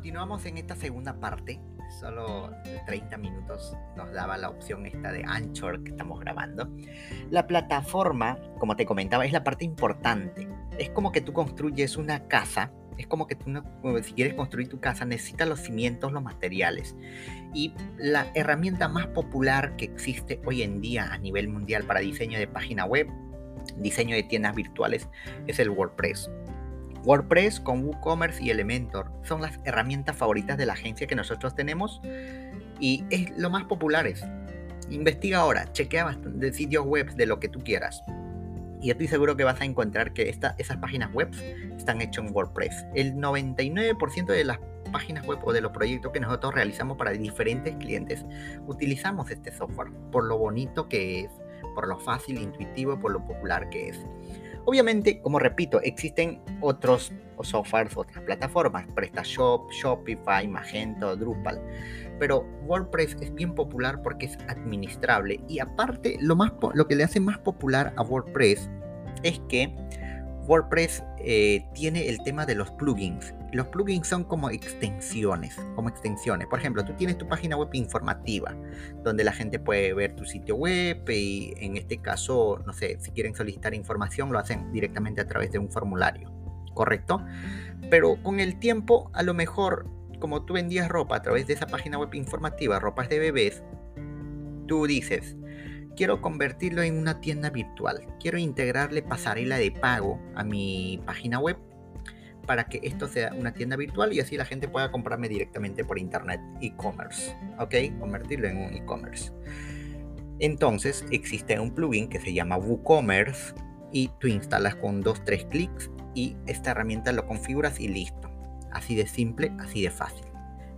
Continuamos en esta segunda parte. Solo 30 minutos nos daba la opción esta de Anchor que estamos grabando. La plataforma, como te comentaba, es la parte importante. Es como que tú construyes una casa. Es como que tú, si quieres construir tu casa, necesitas los cimientos, los materiales. Y la herramienta más popular que existe hoy en día a nivel mundial para diseño de página web, diseño de tiendas virtuales, es el WordPress. WordPress con WooCommerce y Elementor son las herramientas favoritas de la agencia que nosotros tenemos y es lo más populares. Investiga ahora, chequea de sitios web de lo que tú quieras. Y estoy seguro que vas a encontrar que esas páginas web están hechas en WordPress. El 99% de las páginas web o de los proyectos que nosotros realizamos para diferentes clientes utilizamos este software por lo bonito que es, por lo fácil, intuitivo, por lo popular que es. Obviamente, como repito, existen otros softwares, otras plataformas, PrestaShop, Shopify, Magento, Drupal. Pero WordPress es bien popular porque es administrable y aparte lo, más, lo que le hace más popular a WordPress es que WordPress eh, tiene el tema de los plugins. Los plugins son como extensiones, como extensiones. Por ejemplo, tú tienes tu página web informativa, donde la gente puede ver tu sitio web y en este caso, no sé, si quieren solicitar información, lo hacen directamente a través de un formulario, ¿correcto? Pero con el tiempo, a lo mejor, como tú vendías ropa a través de esa página web informativa, ropas de bebés, tú dices, quiero convertirlo en una tienda virtual. Quiero integrarle pasarela de pago a mi página web para que esto sea una tienda virtual y así la gente pueda comprarme directamente por internet, e-commerce. ¿Ok? Convertirlo en un e-commerce. Entonces existe un plugin que se llama WooCommerce y tú instalas con dos, tres clics y esta herramienta lo configuras y listo. Así de simple, así de fácil.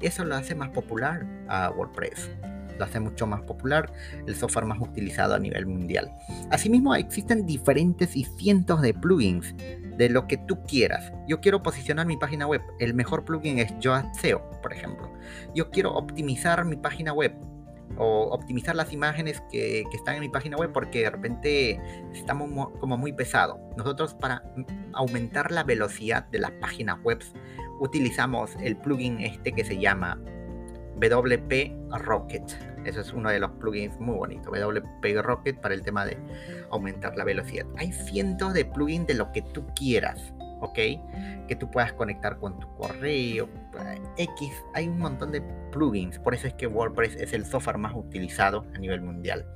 Eso lo hace más popular a WordPress lo hace mucho más popular, el software más utilizado a nivel mundial. Asimismo, existen diferentes y cientos de plugins de lo que tú quieras. Yo quiero posicionar mi página web. El mejor plugin es Yoast SEO, por ejemplo. Yo quiero optimizar mi página web o optimizar las imágenes que, están en mi página web porque de repente estamos como muy pesado. Nosotros para aumentar la velocidad de las páginas web utilizamos el plugin este que se llama WP Rocket. Eso es uno de los plugins muy bonitos. WP Rocket para el tema de aumentar la velocidad. Hay cientos de plugins de lo que tú quieras. ¿ok? Que tú puedas conectar con tu correo, X, hay un montón de plugins, por eso es que WordPress es el software más utilizado a nivel mundial.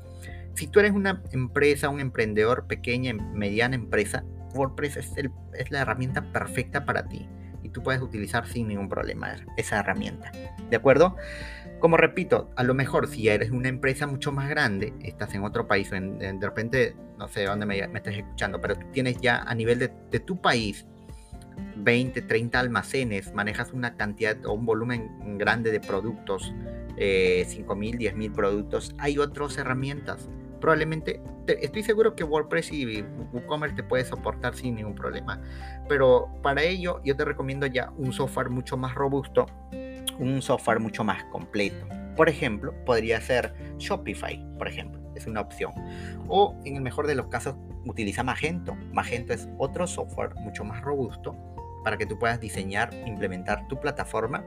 Si tú eres una empresa, un emprendedor pequeña, mediana empresa, WordPress es, es la herramienta perfecta para ti y tú puedes utilizar sin ningún problema esa herramienta. ¿De acuerdo? Como repito, a lo mejor si eres una empresa mucho más grande, estás en otro país, o de repente, no sé dónde me, estás escuchando, pero tú tienes ya a nivel de, tu país 20, 30 almacenes, manejas una cantidad o un volumen grande de productos, eh, 5.000, 10.000 productos, hay otras herramientas. Probablemente, estoy seguro que WordPress y WooCommerce te puede soportar sin ningún problema. Pero para ello yo te recomiendo ya un software mucho más robusto un software mucho más completo. Por ejemplo, podría ser Shopify, por ejemplo, es una opción. O en el mejor de los casos, utiliza Magento. Magento es otro software mucho más robusto para que tú puedas diseñar, implementar tu plataforma,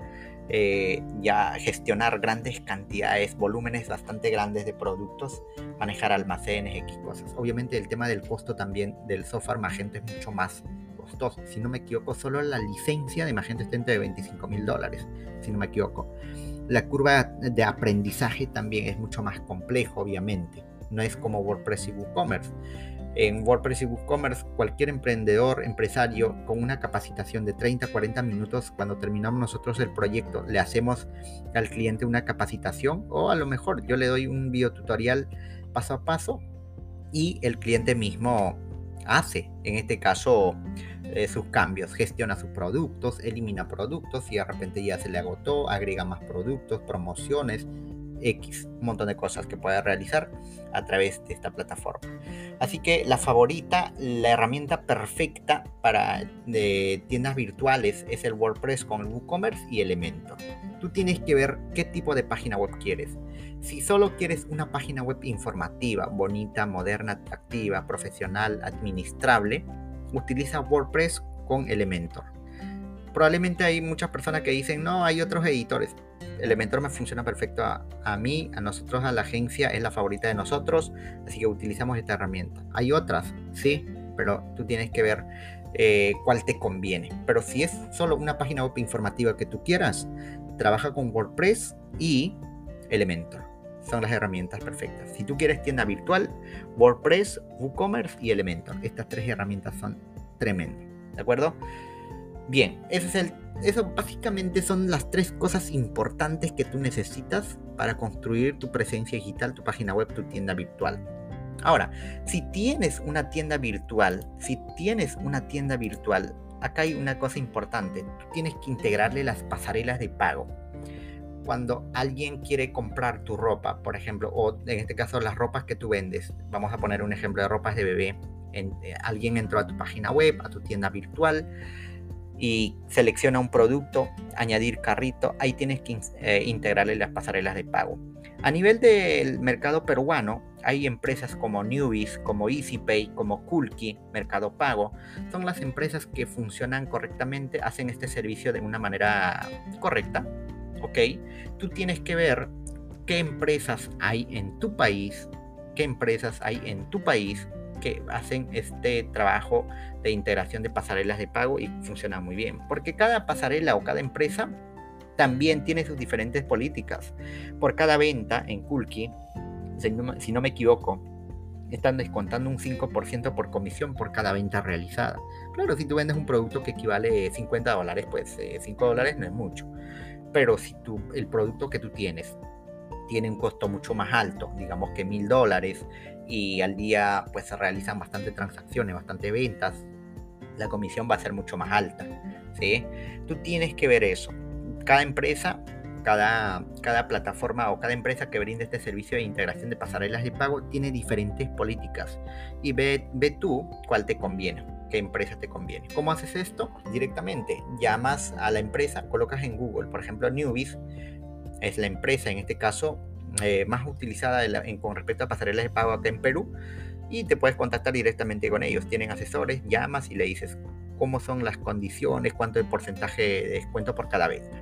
eh, ya gestionar grandes cantidades, volúmenes bastante grandes de productos, manejar almacenes, X cosas. Obviamente el tema del costo también del software Magento es mucho más si no me equivoco, solo la licencia de Magento está entre 25 mil dólares, si no me equivoco. La curva de aprendizaje también es mucho más complejo, obviamente. No es como WordPress y WooCommerce. En WordPress y WooCommerce, cualquier emprendedor, empresario con una capacitación de 30, 40 minutos, cuando terminamos nosotros el proyecto, le hacemos al cliente una capacitación o a lo mejor yo le doy un video tutorial paso a paso y el cliente mismo hace, en este caso, eh, sus cambios, gestiona sus productos, elimina productos y de repente ya se le agotó, agrega más productos, promociones, X, un montón de cosas que puede realizar a través de esta plataforma. Así que la favorita, la herramienta perfecta para tiendas virtuales es el WordPress con WooCommerce y Elementor. Tú tienes que ver qué tipo de página web quieres. Si solo quieres una página web informativa, bonita, moderna, atractiva, profesional, administrable, utiliza WordPress con Elementor. probablemente hay muchas personas que dicen, no, hay otros editores. Elementor me funciona perfecto a, mí, a nosotros, a la agencia, es la favorita de nosotros, así que utilizamos esta herramienta. Hay otras, sí, pero tú tienes que ver eh, cuál te conviene. Pero si es solo una página web informativa que tú quieras, trabaja con WordPress y Elementor. Son las herramientas perfectas. Si tú quieres tienda virtual, WordPress, WooCommerce y Elementor. Estas tres herramientas son tremendas. ¿De acuerdo? Bien, eso, es el, eso básicamente son las tres cosas importantes que tú necesitas para construir tu presencia digital, tu página web, tu tienda virtual. Ahora, si tienes una tienda virtual, si tienes una tienda virtual, acá hay una cosa importante. Tú tienes que integrarle las pasarelas de pago. Cuando alguien quiere comprar tu ropa, por ejemplo, o en este caso las ropas que tú vendes, vamos a poner un ejemplo de ropas de bebé. Eh, alguien entró a tu página web, a tu tienda virtual y selecciona un producto, añadir carrito, ahí tienes que eh, integrarle las pasarelas de pago. A nivel del mercado peruano, hay empresas como Newbies, como EasyPay, como Kulki, Mercado Pago. Son las empresas que funcionan correctamente, hacen este servicio de una manera correcta. ¿Ok? Tú tienes que ver qué empresas hay en tu país, qué empresas hay en tu país que hacen este trabajo de integración de pasarelas de pago y funciona muy bien. Porque cada pasarela o cada empresa también tiene sus diferentes políticas. Por cada venta en Kulki, si no, me equivoco, están descontando un 5% por comisión por cada venta realizada. Claro, si tú vendes un producto que equivale a 50 dólares, pues 5 eh, dólares no es mucho. Pero si tú, el producto que tú tienes tiene un costo mucho más alto, digamos que mil dólares, y al día pues se realizan bastante transacciones, bastante ventas, la comisión va a ser mucho más alta. ¿sí? Tú tienes que ver eso. Cada empresa cada, cada plataforma o cada empresa que brinde este servicio de integración de pasarelas de pago tiene diferentes políticas y ve, ve tú cuál te conviene, qué empresa te conviene. ¿Cómo haces esto? Directamente, llamas a la empresa, colocas en Google, por ejemplo, Newbies es la empresa en este caso eh, más utilizada con respecto a pasarelas de pago acá en Perú y te puedes contactar directamente con ellos. Tienen asesores, llamas y le dices cómo son las condiciones, cuánto el porcentaje de descuento por cada venta.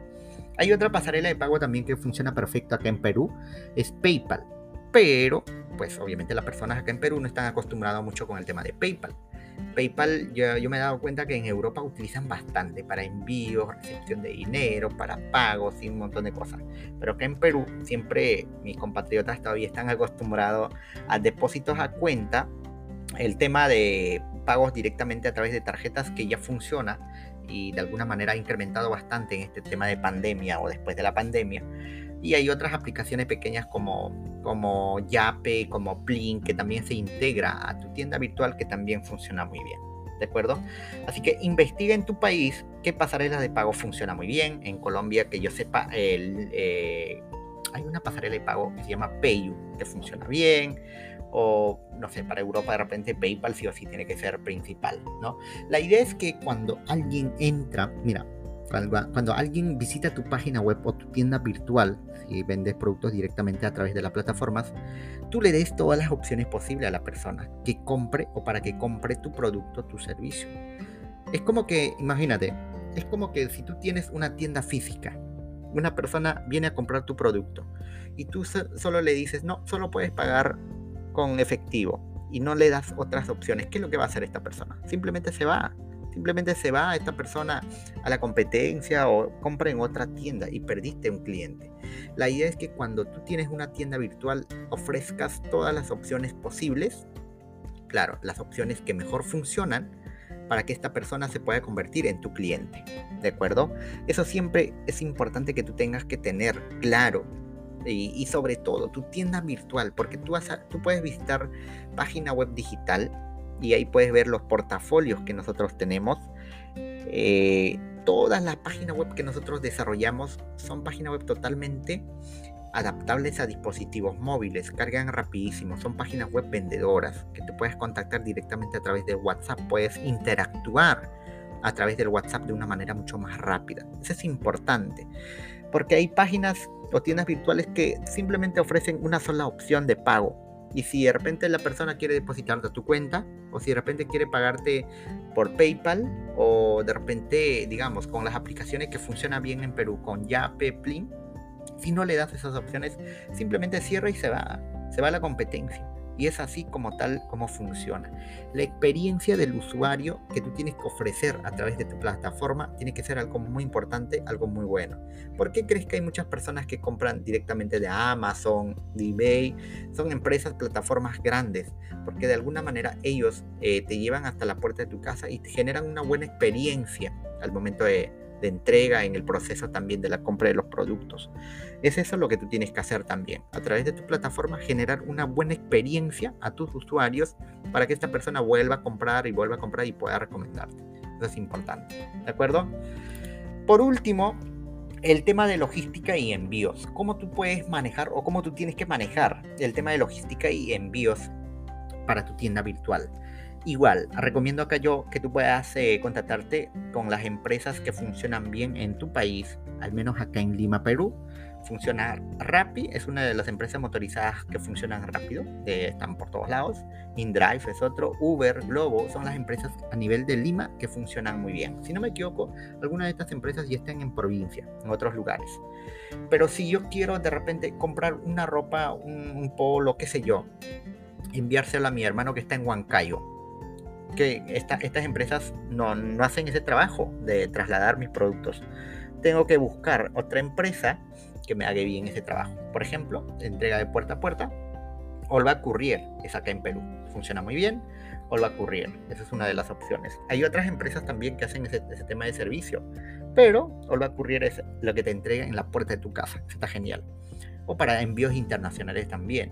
Hay otra pasarela de pago también que funciona perfecto acá en Perú, es PayPal. Pero, pues obviamente las personas acá en Perú no están acostumbradas mucho con el tema de PayPal. PayPal yo, yo, me he dado cuenta que en Europa utilizan bastante para envíos, recepción de dinero, para pagos y un montón de cosas. Pero acá en Perú siempre mis compatriotas todavía están acostumbrados a depósitos a cuenta, el tema de pagos directamente a través de tarjetas que ya funciona y de alguna manera ha incrementado bastante en este tema de pandemia o después de la pandemia. Y hay otras aplicaciones pequeñas como, como Yape, como Plin, que también se integra a tu tienda virtual que también funciona muy bien. ¿De acuerdo? Así que investiga en tu país qué pasarela de pago funciona muy bien. En Colombia, que yo sepa, el, eh, hay una pasarela de pago que se llama Payu, que funciona bien o no sé, para Europa de repente PayPal sí o sí tiene que ser principal, ¿no? La idea es que cuando alguien entra, mira, cuando, alguien visita tu página web o tu tienda virtual, si vendes productos directamente a través de las plataformas, tú le des todas las opciones posibles a la persona que compre o para que compre tu producto, tu servicio. Es como que, imagínate, es como que si tú tienes una tienda física, una persona viene a comprar tu producto y tú solo le dices, no, solo puedes pagar con efectivo y no le das otras opciones, ¿qué es lo que va a hacer esta persona? Simplemente se va. Simplemente se va esta persona a la competencia o compra en otra tienda y perdiste un cliente. La idea es que cuando tú tienes una tienda virtual ofrezcas todas las opciones posibles, claro, las opciones que mejor funcionan para que esta persona se pueda convertir en tu cliente. ¿De acuerdo? Eso siempre es importante que tú tengas que tener claro y, sobre todo tu tienda virtual, porque tú, vas tú puedes visitar página web digital y ahí puedes ver los portafolios que nosotros tenemos. Eh, todas las páginas web que nosotros desarrollamos son páginas web totalmente adaptables a dispositivos móviles, cargan rapidísimo, son páginas web vendedoras que te puedes contactar directamente a través de WhatsApp, puedes interactuar a través del WhatsApp de una manera mucho más rápida. Eso es importante, porque hay páginas o tiendas virtuales que simplemente ofrecen una sola opción de pago. Y si de repente la persona quiere depositarte a tu cuenta o si de repente quiere pagarte por PayPal, o de repente, digamos, con las aplicaciones que funcionan bien en Perú, con Yape, Plin, si no le das esas opciones, simplemente cierra y se va, se va a la competencia. Y es así como tal como funciona. La experiencia del usuario que tú tienes que ofrecer a través de tu plataforma tiene que ser algo muy importante, algo muy bueno. ¿Por qué crees que hay muchas personas que compran directamente de Amazon, de eBay? Son empresas, plataformas grandes, porque de alguna manera ellos eh, te llevan hasta la puerta de tu casa y te generan una buena experiencia al momento de, de entrega, en el proceso también de la compra de los productos. Es eso lo que tú tienes que hacer también. A través de tu plataforma generar una buena experiencia a tus usuarios para que esta persona vuelva a comprar y vuelva a comprar y pueda recomendarte. Eso es importante. ¿De acuerdo? Por último, el tema de logística y envíos. ¿Cómo tú puedes manejar o cómo tú tienes que manejar el tema de logística y envíos para tu tienda virtual? Igual, recomiendo acá yo que tú puedas eh, contactarte con las empresas que funcionan bien en tu país, al menos acá en Lima, Perú. Funciona Rappi, es una de las empresas motorizadas que funcionan rápido, están por todos lados. InDrive es otro, Uber, Globo, son las empresas a nivel de Lima que funcionan muy bien. Si no me equivoco, algunas de estas empresas ya están en provincia, en otros lugares. Pero si yo quiero de repente comprar una ropa, un, un polo, qué sé yo, enviárselo a mi hermano que está en Huancayo, que estas empresas no, no hacen ese trabajo de trasladar mis productos. Tengo que buscar otra empresa que me haga bien ese trabajo. Por ejemplo, entrega de puerta a puerta. Olva Courier es acá en Perú. Funciona muy bien. Olva Courier. Esa es una de las opciones. Hay otras empresas también que hacen ese, tema de servicio. Pero Olva Courier es lo que te entrega en la puerta de tu casa. Eso está genial. O para envíos internacionales también.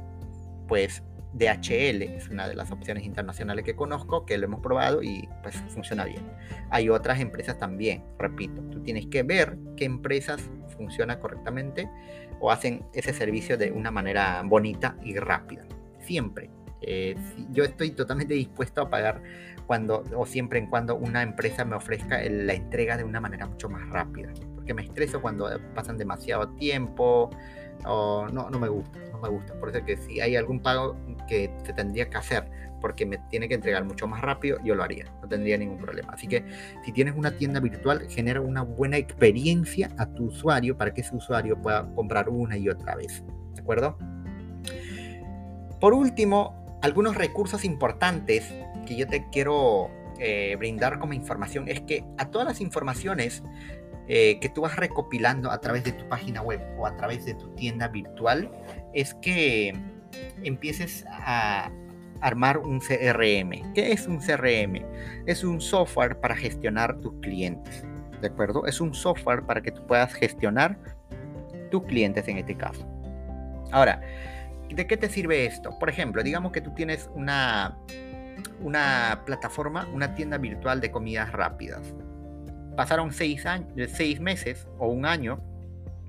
Pues DHL es una de las opciones internacionales que conozco, que lo hemos probado y pues funciona bien. Hay otras empresas también, repito, tú tienes que ver qué empresas funcionan correctamente o hacen ese servicio de una manera bonita y rápida. Siempre. Eh, yo estoy totalmente dispuesto a pagar cuando o siempre en cuando una empresa me ofrezca la entrega de una manera mucho más rápida. Porque me estreso cuando pasan demasiado tiempo o no, no me gusta me gusta. Por eso que si hay algún pago que se tendría que hacer porque me tiene que entregar mucho más rápido, yo lo haría, no tendría ningún problema. Así que si tienes una tienda virtual, genera una buena experiencia a tu usuario para que ese usuario pueda comprar una y otra vez. ¿De acuerdo? Por último, algunos recursos importantes que yo te quiero eh, brindar como información es que a todas las informaciones eh, que tú vas recopilando a través de tu página web o a través de tu tienda virtual es que empieces a armar un CRM. ¿Qué es un CRM? Es un software para gestionar tus clientes. ¿De acuerdo? Es un software para que tú puedas gestionar tus clientes en este caso. Ahora, ¿de qué te sirve esto? Por ejemplo, digamos que tú tienes una, una plataforma, una tienda virtual de comidas rápidas. Pasaron seis, años, seis meses o un año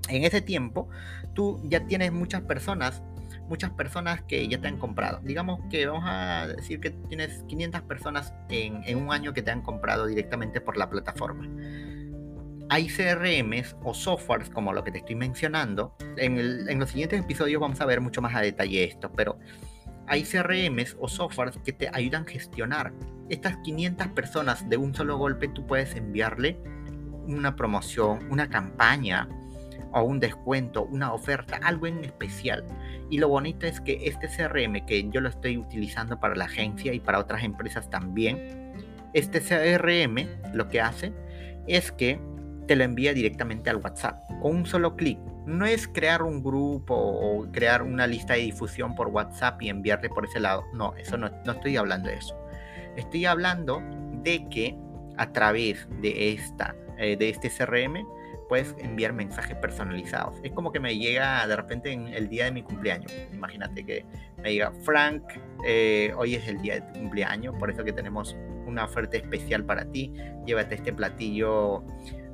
en ese tiempo tú ya tienes muchas personas, muchas personas que ya te han comprado. Digamos que vamos a decir que tienes 500 personas en, un año que te han comprado directamente por la plataforma. Hay CRMs o softwares como lo que te estoy mencionando. En, en los siguientes episodios vamos a ver mucho más a detalle esto, pero hay CRMs o softwares que te ayudan a gestionar. Estas 500 personas de un solo golpe tú puedes enviarle una promoción, una campaña, o un descuento, una oferta, algo en especial. Y lo bonito es que este CRM que yo lo estoy utilizando para la agencia y para otras empresas también, este CRM lo que hace es que te lo envía directamente al WhatsApp con un solo clic. No es crear un grupo o crear una lista de difusión por WhatsApp y enviarle por ese lado. No, eso no, no estoy hablando de eso. Estoy hablando de que a través de, esta, eh, de este CRM puedes enviar mensajes personalizados. Es como que me llega de repente en el día de mi cumpleaños. Imagínate que me diga, Frank, eh, hoy es el día de tu cumpleaños, por eso que tenemos una oferta especial para ti. Llévate este platillo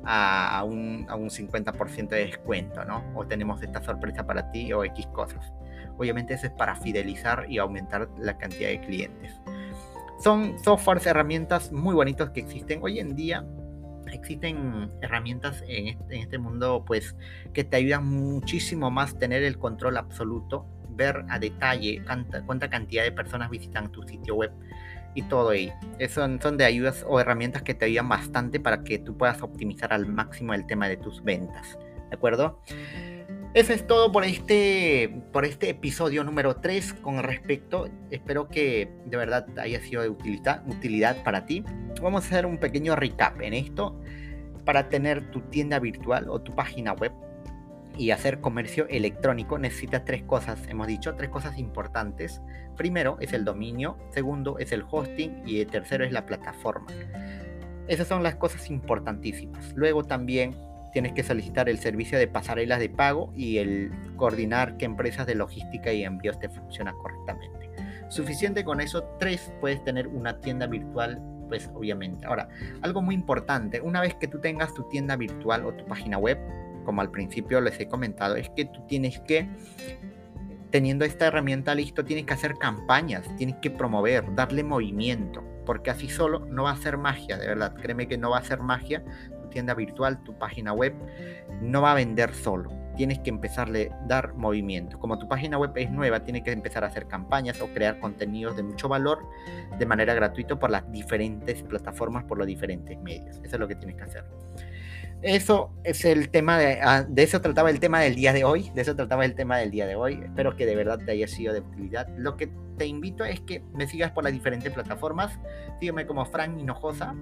a, un, a un 50% de descuento, ¿no? O tenemos esta sorpresa para ti o X cosas. Obviamente eso es para fidelizar y aumentar la cantidad de clientes. Son softwares, herramientas muy bonitos que existen hoy en día existen herramientas en este, mundo pues que te ayudan muchísimo más tener el control absoluto, ver a detalle cuánta, cantidad de personas visitan tu sitio web, y todo ahí. Son, son de ayudas o herramientas que te ayudan bastante para que tú puedas optimizar al máximo el tema de tus ventas. ¿De acuerdo? Eso es todo por este, por este episodio número 3 con respecto. Espero que de verdad haya sido de utilidad, utilidad para ti. Vamos a hacer un pequeño recap en esto. Para tener tu tienda virtual o tu página web y hacer comercio electrónico necesitas tres cosas. Hemos dicho tres cosas importantes. Primero es el dominio, segundo es el hosting y el tercero es la plataforma. Esas son las cosas importantísimas. Luego también tienes que solicitar el servicio de pasarelas de pago y el coordinar qué empresas de logística y envíos te funcionan correctamente. Suficiente con eso, tres, puedes tener una tienda virtual, pues obviamente. Ahora, algo muy importante, una vez que tú tengas tu tienda virtual o tu página web, como al principio les he comentado, es que tú tienes que, teniendo esta herramienta listo, tienes que hacer campañas, tienes que promover, darle movimiento, porque así solo no va a ser magia, de verdad, créeme que no va a ser magia tienda virtual, tu página web, no va a vender solo. Tienes que empezarle a dar movimiento. Como tu página web es nueva, tienes que empezar a hacer campañas o crear contenidos de mucho valor de manera gratuita por las diferentes plataformas, por los diferentes medios. Eso es lo que tienes que hacer. Eso es el tema de, ah, de eso trataba el tema del día de hoy, de eso trataba el tema del día de hoy. Espero que de verdad te haya sido de utilidad. Lo que te invito es que me sigas por las diferentes plataformas. Sígueme como Frank Hinojosa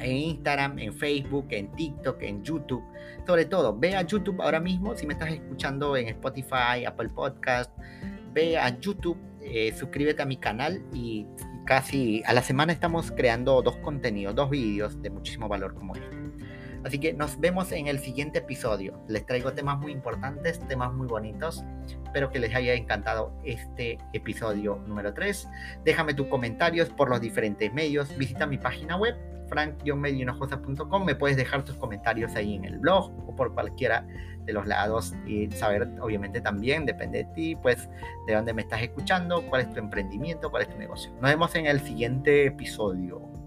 en Instagram, en Facebook, en TikTok, en YouTube. Sobre todo, ve a YouTube ahora mismo, si me estás escuchando en Spotify, Apple Podcast, ve a YouTube, eh, suscríbete a mi canal y casi a la semana estamos creando dos contenidos, dos vídeos de muchísimo valor como este. Así que nos vemos en el siguiente episodio. Les traigo temas muy importantes, temas muy bonitos. Espero que les haya encantado este episodio número 3. Déjame tus comentarios por los diferentes medios. Visita mi página web frank Me puedes dejar tus comentarios ahí en el blog o por cualquiera de los lados y saber, obviamente también, depende de ti, pues de dónde me estás escuchando, cuál es tu emprendimiento, cuál es tu negocio. Nos vemos en el siguiente episodio.